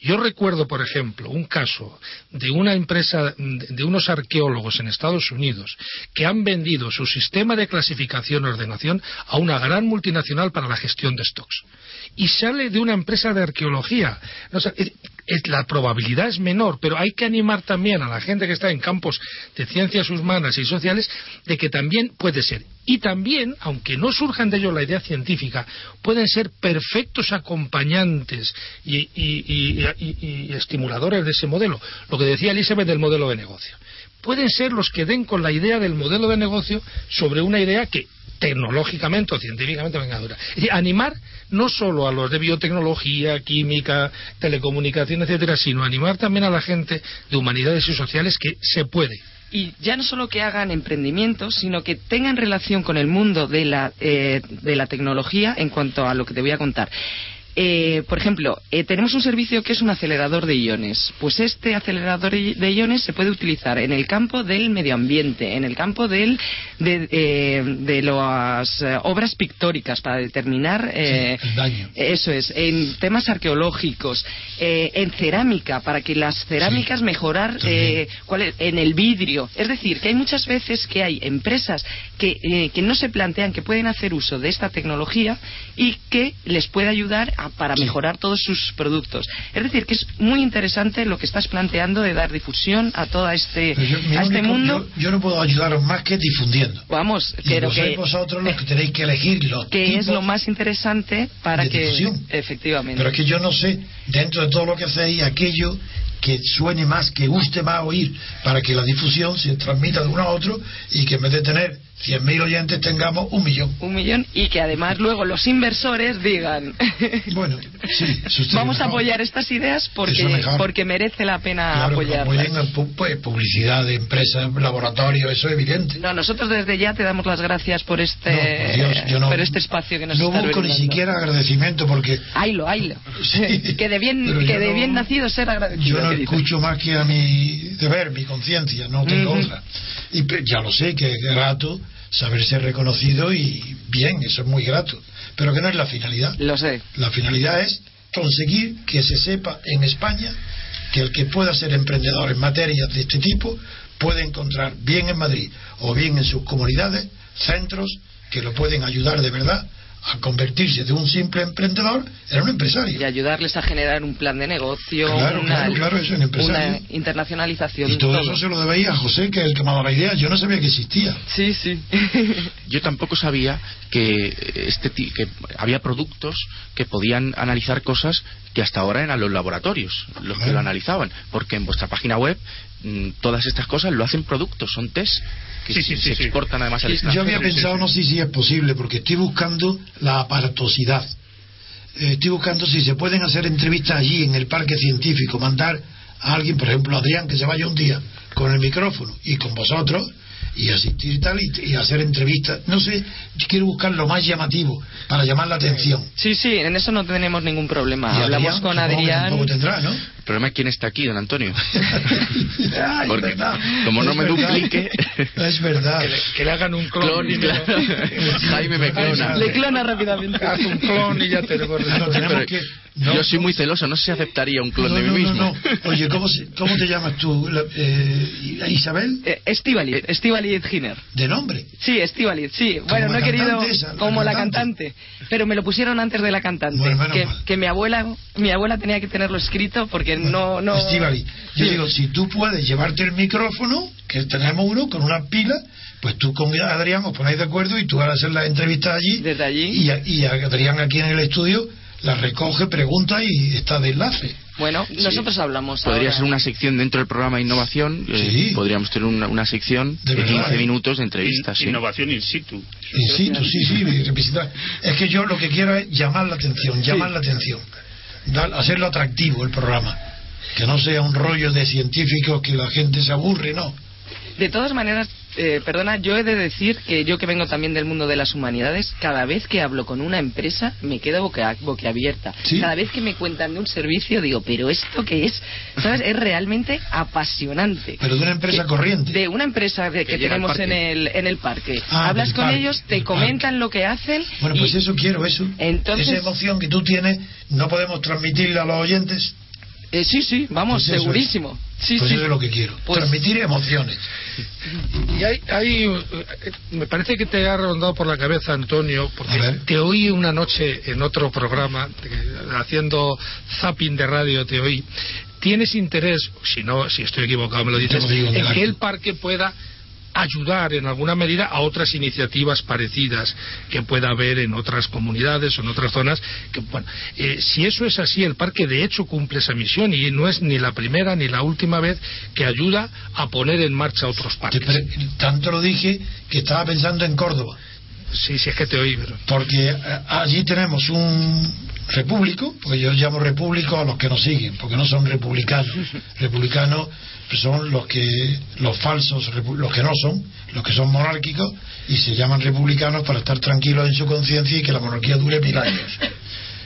Yo recuerdo, por ejemplo, un caso de una empresa, de unos arqueólogos en Estados Unidos que han vendido su sistema de clasificación y ordenación a una gran multinacional para la gestión de stocks. Y sale de una empresa de arqueología. O sea, la probabilidad es menor, pero hay que animar también a la gente que está en campos de ciencias humanas y sociales de que también puede ser. Y también, aunque no surjan de ello la idea científica, pueden ser perfectos acompañantes y- y- y- y estimuladores de ese modelo. Lo que decía Elizabeth del modelo de negocio. Pueden ser los que den con la idea del modelo de negocio sobre una idea que tecnológicamente o científicamente venga dura. Es decir, animar no solo a los de biotecnología, química, telecomunicación, etcétera, sino animar también a la gente de humanidades y sociales que se puede. y ya no solo que hagan emprendimientos, sino que tengan relación con el mundo de la, eh, de la tecnología en cuanto a lo que te voy a contar. Eh, por ejemplo, eh, tenemos un servicio que es un acelerador de iones. Pues este acelerador de iones se puede utilizar en el campo del medio ambiente, en el campo del, de, eh, de las eh, obras pictóricas para determinar eh, Sí, el daño. eso es, en temas arqueológicos, eh, en cerámica, para que las cerámicas Sí, mejorar eh, cuál es- en el vidrio. Es decir, que hay muchas veces que hay empresas que, eh, que no se plantean que pueden hacer uso de esta tecnología y que les puede ayudar a- para mejorar todos sus productos. Es decir, que es muy interesante lo que estás planteando de dar difusión a todo este, yo, a este único- mundo. yo- yo no puedo ayudaros más que difundiendo. Vamos, Y pero que, sois vosotros los que tenéis que elegir los que es lo más interesante para que difusión. efectivamente. Pero es que yo no sé, dentro de todo lo que hacéis, aquello que suene más, que guste más oír, para que la difusión se transmita de uno a otro y que en vez de tener 100.000 oyentes tengamos un millón. un millón y que además luego los inversores digan [LAUGHS] Bueno, sí, vamos a apoyar estas ideas porque porque merece la pena Claro, apoyarlas. apoyen pues, publicidad de empresas, laboratorios, eso es evidente. No, nosotros desde ya te damos las gracias por este No, por Dios, yo no- por este espacio que nos no busco ni siquiera agradecimiento porque Haylo, haylo. Sí, que de bien que de bien nacido ser agradecido. yo no escucho más que a mi deber, mi conciencia, no tengo otra. Y ya lo sé, que es grato saberse reconocido y bien, eso es muy grato. Pero que no es la finalidad. Lo sé. La finalidad es conseguir que se sepa en España que el que pueda ser emprendedor en materias de este tipo puede encontrar bien en Madrid o bien en sus comunidades centros que lo pueden ayudar de verdad a convertirse de un simple emprendedor en un empresario. Y ayudarles a generar un plan de negocio, Claro, una, claro, claro, eso, un empresario. una internacionalización. Y todo eso se lo debéis a José, que es el que me ha dado la idea. Yo no sabía que existía. Sí, sí. [LAUGHS] Yo tampoco sabía que, este, ti- que había productos que podían analizar cosas que hasta ahora eran los laboratorios los que lo analizaban. Porque en vuestra página web mm, todas estas cosas lo hacen productos, son test que Sí, sí, se sí, exportan además al Yo extranjero. había sí, sí, pensado, no sé si es posible, porque estoy buscando la aparatosidad. Eh, estoy buscando si se pueden hacer entrevistas allí en el parque científico, mandar a alguien, por ejemplo, Adrián, que se vaya un día con el micrófono y con vosotros y asistir y tal y, y hacer entrevistas. No sé, yo quiero buscar lo más llamativo para llamar la atención. Sí, sí, en eso no tenemos ningún problema. Hablamos Adrián, con Adrián. tampoco tendrá, ¿no? El problema es quién está aquí, don Antonio. [LAUGHS] Ay, Porque verdad. como no Es me verdad. duplique... Es verdad. Que le, que le hagan un clon. Clon, y claro. [LAUGHS] Jaime me clona. Le clona rápidamente. Haz un clon y ya tenemos que- no, yo soy muy celoso, no sé si aceptaría un clon No, de mí no, mismo. no, no. Oye, ¿cómo, se- ¿cómo te llamas tú? La- eh, ¿Isabel? Eh, Estíbaliz, Estíbaliz Giner. ¿De nombre? Sí, Estíbaliz, sí. Bueno, no he querido esa, como la cantante. cantante, pero me lo pusieron antes de la cantante, Bueno, que, que mi abuela mi abuela tenía que tenerlo escrito porque no no Estíbaliz, yo Sí. digo, si tú puedes llevarte el micrófono, que tenemos uno con una pila, pues tú con Adrián os ponéis de acuerdo y tú vas a hacer la entrevista allí. Desde allí. Y, a- y Adrián aquí en el estudio la recoge, pregunta y está de enlace. Bueno, nosotros hablamos Podría ahora. ser una sección dentro del programa de innovación. eh, Sí. podríamos tener una, una sección De de, verdad, 15 ¿eh? minutos de entrevistas. sí. Innovación in situ. In situ, sí, sí, visitar. Es que yo lo que quiero es llamar la atención, llamar la atención, hacerlo atractivo el programa. Que no sea un rollo de científicos que la gente se aburre, no. De todas maneras, eh, perdona, yo he de decir que yo que vengo también del mundo de las humanidades, cada vez que hablo con una empresa me quedo boca, boquiabierta. ¿Sí? Cada vez que me cuentan de un servicio digo, pero esto que es, ¿sabes? Es realmente apasionante. Pero de una empresa Que- corriente. De una empresa de- que, tenemos en el, en el parque. Ah, Hablas con parque, ellos, te comentan lo que hacen. Bueno, y- pues eso quiero, eso. Entonces- Esa emoción que tú tienes, no podemos transmitirle a los oyentes. Eh, sí, sí, vamos, Pues segurísimo. Sí, pues sí. eso es lo que quiero. Pues- Transmitir emociones. Y hay, hay, eh, me parece que te ha rondado por la cabeza, Antonio, porque te oí una noche en otro programa, haciendo zapping de radio, te oí. ¿Tienes interés, si no, si estoy equivocado, me lo dices, en que el parque pueda ayudar en alguna medida a otras iniciativas parecidas que pueda haber en otras comunidades o en otras zonas que bueno eh, si eso es así el parque de hecho cumple esa misión y no es ni la primera ni la última vez que ayuda a poner en marcha otros parques tanto lo dije que estaba pensando en Córdoba. Sí, sí, es que te oí, pero... Porque eh, allí tenemos un repúblico, pues yo llamo repúblico a los que nos siguen, porque no son republicanos. [LAUGHS] Republicanos son los que los falsos, los que no son, los que son monárquicos y se llaman republicanos para estar tranquilos en su conciencia y que la monarquía dure mil años.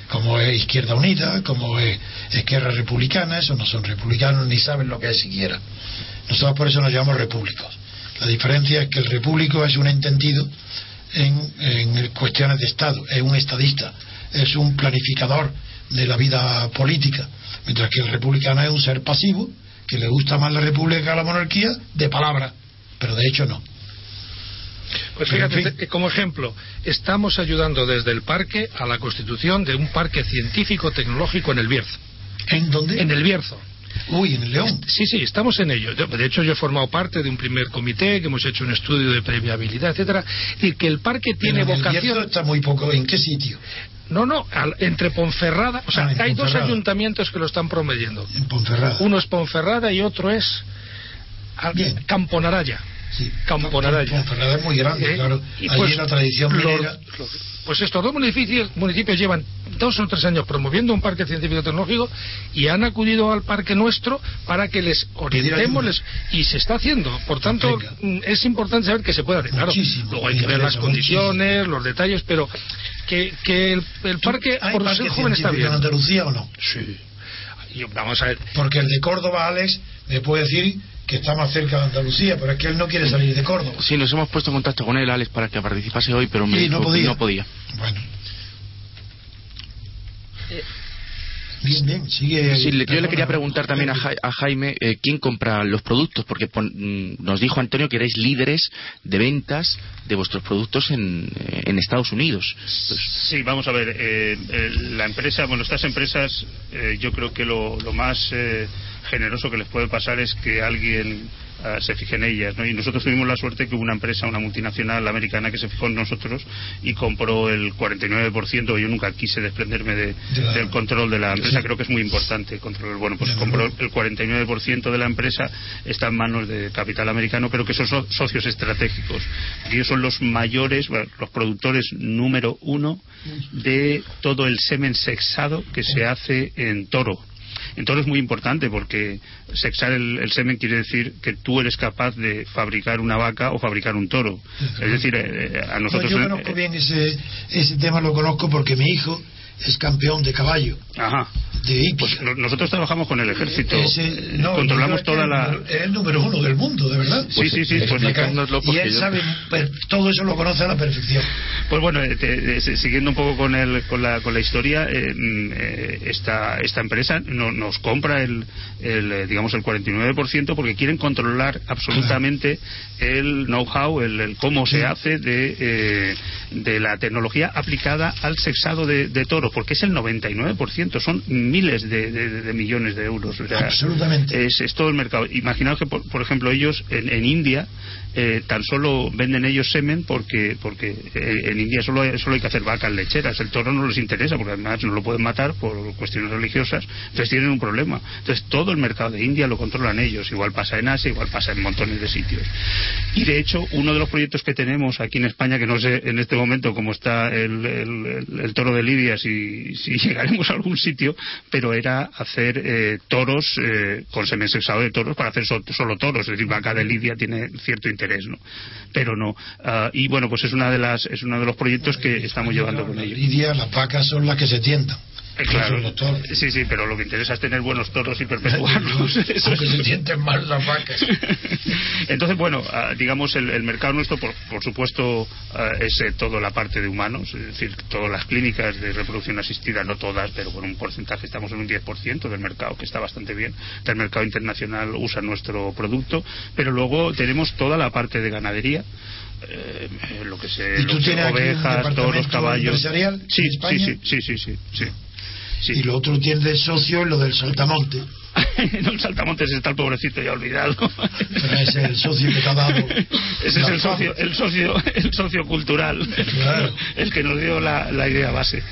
Como es Izquierda Unida, como es Esquerra Republicana, esos no son republicanos ni saben lo que es siquiera. Nosotros por eso nos llamamos repúblicos. La diferencia es que el repúblico es un entendido en, en cuestiones de Estado, es un estadista, es un planificador de la vida política, mientras que el republicano es un ser pasivo, que le gusta más la república que la monarquía, de palabra, pero de hecho no. Pues en fíjate, fin. como ejemplo, estamos ayudando desde el parque a la constitución de un parque científico-tecnológico en el Bierzo. ¿En dónde? En el Bierzo. Uy, en el León. Sí, sí, estamos en ello. De hecho, yo he formado parte de un primer comité que hemos hecho un estudio de previabilidad, etcétera. Y que el parque tiene Pero en el vocación. Está muy poco. ¿En qué sitio? No, no, al- entre Ponferrada. O sea, Ah, hay dos ayuntamientos que lo están promediendo. En Ponferrada. Uno es Ponferrada y otro es. Camponaraya. Sí. Camponaraya. Ponferrada es muy grande, ¿Eh? claro. Y Allí pues, la tradición los- minera. pues estos dos municipios, municipios llevan dos o tres años promoviendo un parque científico tecnológico y han acudido al parque nuestro para que les orientemos les- y se está haciendo. Por tanto, Venga. mm, es importante saber que se puede hacer. Claro, Muchísimo. luego hay que ver las condiciones, los detalles, pero que, que el, el parque, ¿Hay por parque ser joven, está bien. en Andalucía o no? Sí. Y vamos a ver, Porque el de Córdoba, Alex, me puede decir que está más cerca de Andalucía, pero es que él no quiere salir de Córdoba. Sí, nos hemos puesto en contacto con él, Alex, para que participase hoy, pero me Sí, dijo no que podía. no podía. Bueno. Eh, Bien, bien, sigue. Sí, le- yo le quería preguntar también a, Ja- a Jaime eh, quién compra los productos, porque pon- mm, nos dijo Antonio que erais líderes de ventas de vuestros productos en, eh, en Estados Unidos. Pues, Sí, vamos a ver. eh, eh, la empresa, bueno, estas empresas, eh, yo creo que lo, lo más eh, generoso que les puede pasar es que alguien ah, se fije en ellas, ¿no? Y nosotros tuvimos la suerte que hubo una empresa, una multinacional americana que se fijó en nosotros y compró el 49%. Yo nunca quise desprenderme de- del control de la empresa. Creo que es muy importante controlar. Bueno, pues compró el 49% de la empresa está en manos de capital americano, pero que son so- socios estratégicos. Ellos son los mayores, bueno, los productores número uno de todo el semen sexado que se hace en toro. En toro es muy importante porque sexar el, el semen quiere decir que tú eres capaz de fabricar una vaca o fabricar un toro. Es decir, eh, a No, nosotros. yo eh, conozco eh, bien ese, ese tema, lo conozco porque mi hijo es campeón de caballo. Ajá. de pues nosotros trabajamos con el ejército. Ese, no, controlamos toda la. Es el número uno del mundo, de verdad. Sí, sí, sí. Pues, y él sabe, todo eso lo conoce a la perfección. Pues bueno, eh, te, siguiendo un poco con, el, con, la, con la historia, eh, mm, eh, esta, esta empresa no, nos compra el, el, digamos, el 49% porque quieren controlar absolutamente el know-how, el, cómo se hace de, de la tecnología aplicada al sexado de, de toros, porque es el 99%, son miles de, millones de euros. Absolutamente. Es, todo el mercado. Imaginaos que, por, ejemplo, ellos en, en India eh, tan solo venden ellos semen porque porque eh, en India solo hay, solo hay que hacer vacas lecheras. El toro no les interesa porque además no lo pueden matar por cuestiones religiosas. Entonces tienen un problema. Entonces todo el mercado de India lo controlan ellos. Igual pasa en Asia, igual pasa en montones de sitios. Y de hecho, uno de los proyectos que tenemos aquí en España, que no sé en este momento cómo está el, el, toro de Lidia, si, si, llegaremos a algún sitio, pero era hacer eh, toros con semen sexado de toros para hacer solo toros. Es decir, vaca de Lidia tiene cierto interés pero no. Ah, y bueno, pues es una de las es uno de los proyectos que estamos llevando con ellos. Lidia, las vacas son las que se tientan. Claro, sí, sí, pero lo que interesa es tener buenos toros y perpetuarlos. [LAUGHS] Eso que se sienten mal las vacas. [LAUGHS] Entonces, bueno, ah, digamos, el, mercado nuestro, por, por supuesto, ah, es eh, toda la parte de humanos, es decir, todas las clínicas de reproducción asistida, no todas, pero con un porcentaje estamos en un 10% del mercado, que está bastante bien. El mercado internacional usa nuestro producto, pero luego tenemos toda la parte de ganadería. Eh, lo que se, ¿Y tú ovejas, toros, caballos. Sí, sí, sí, sí, sí, sí, Y lo otro tiene de socio lo del saltamonte. [LAUGHS] no, el saltamontes está el pobrecito ya olvidado. Pero es el socio que te ha dado. [LAUGHS] Ese es el socio, el socio, el socio cultural. [LAUGHS] El que nos dio la, idea base.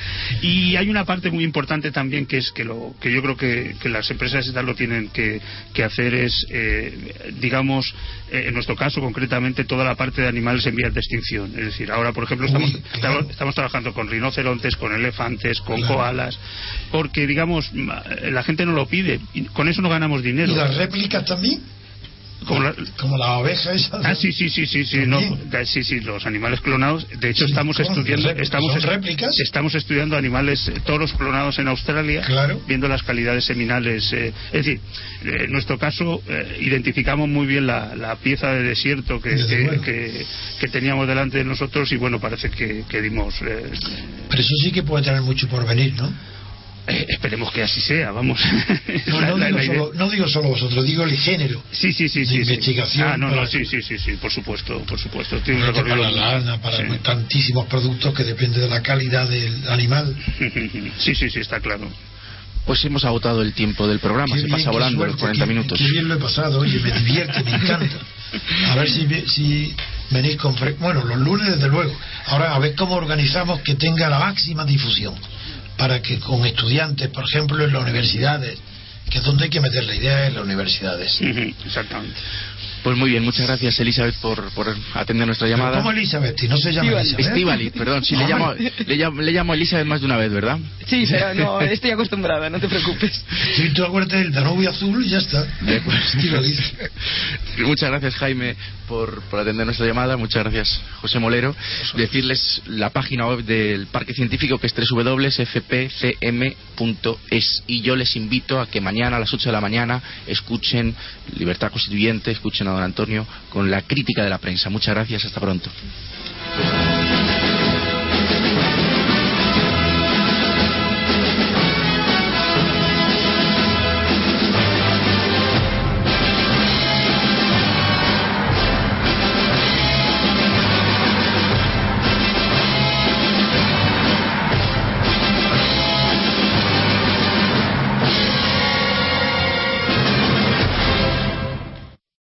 Y hay una parte muy importante también que es que lo que yo creo que, las empresas lo tienen que, hacer es, eh, digamos, eh, en nuestro caso concretamente, toda la parte de animales en vías de extinción. Es decir, ahora, por ejemplo, estamos, estamos, trabajando con rinocerontes, con elefantes, con koalas, porque, digamos, la gente no lo pide con eso no ganamos dinero. ¿Y las réplicas también? Como la, como la oveja esa. Ah, sí, sí, sí, sí, sí, no, sí, sí, los animales clonados. De hecho, estamos estudiando, estamos, réplicas? estamos estudiando animales, eh, toros clonados en Australia, claro. viendo las calidades seminales. Eh, es decir, eh, en nuestro caso, identificamos muy bien la, pieza de desierto que, que, que, teníamos delante de nosotros y bueno, parece que, que dimos. Pero eso sí que puede tener mucho por venir, ¿no? Eh, esperemos que así sea, vamos. [LAUGHS] No, digo, solo, vosotros, digo el género. Sí, sí, sí. De investigación. Ah, no, no, sí, sí, sí, sí, por supuesto, por supuesto. Tiene para la lana, para tantísimos productos que depende de la calidad del animal. [LAUGHS] sí, sí, sí, está claro. Pues hemos agotado el tiempo del programa, se pasa volando los 40 minutos. Qué bien lo he pasado, oye, me divierte, me encanta. [LAUGHS] A ver si, si venís con... Bueno, los lunes desde luego. Ahora, a ver cómo organizamos que tenga la máxima difusión para que con estudiantes, por ejemplo, en las universidades, que es donde hay que meter la idea en las universidades. Exactamente. Pues muy bien, muchas gracias Elizabeth por, por atender nuestra llamada. ¿Cómo Elizabeth? ¿Y no se llama Elizabeth? perdón, sí, le [LAUGHS] llamo, le, llamo, le llamo Elizabeth más de una vez, ¿verdad? Sí, pero no, estoy acostumbrada, no te preocupes. [LAUGHS] Sí, tú acuérdate del Danubio Azul y ya está. [LAUGHS] muchas gracias Jaime por, por atender nuestra llamada, muchas gracias José Molero. Decirles la página web del Parque Científico que es www.fpcm.es y yo les invito a que mañana a las 8 de la mañana escuchen Libertad Constituyente, escuchen a don Antonio con la crítica de la prensa. Muchas gracias, hasta pronto.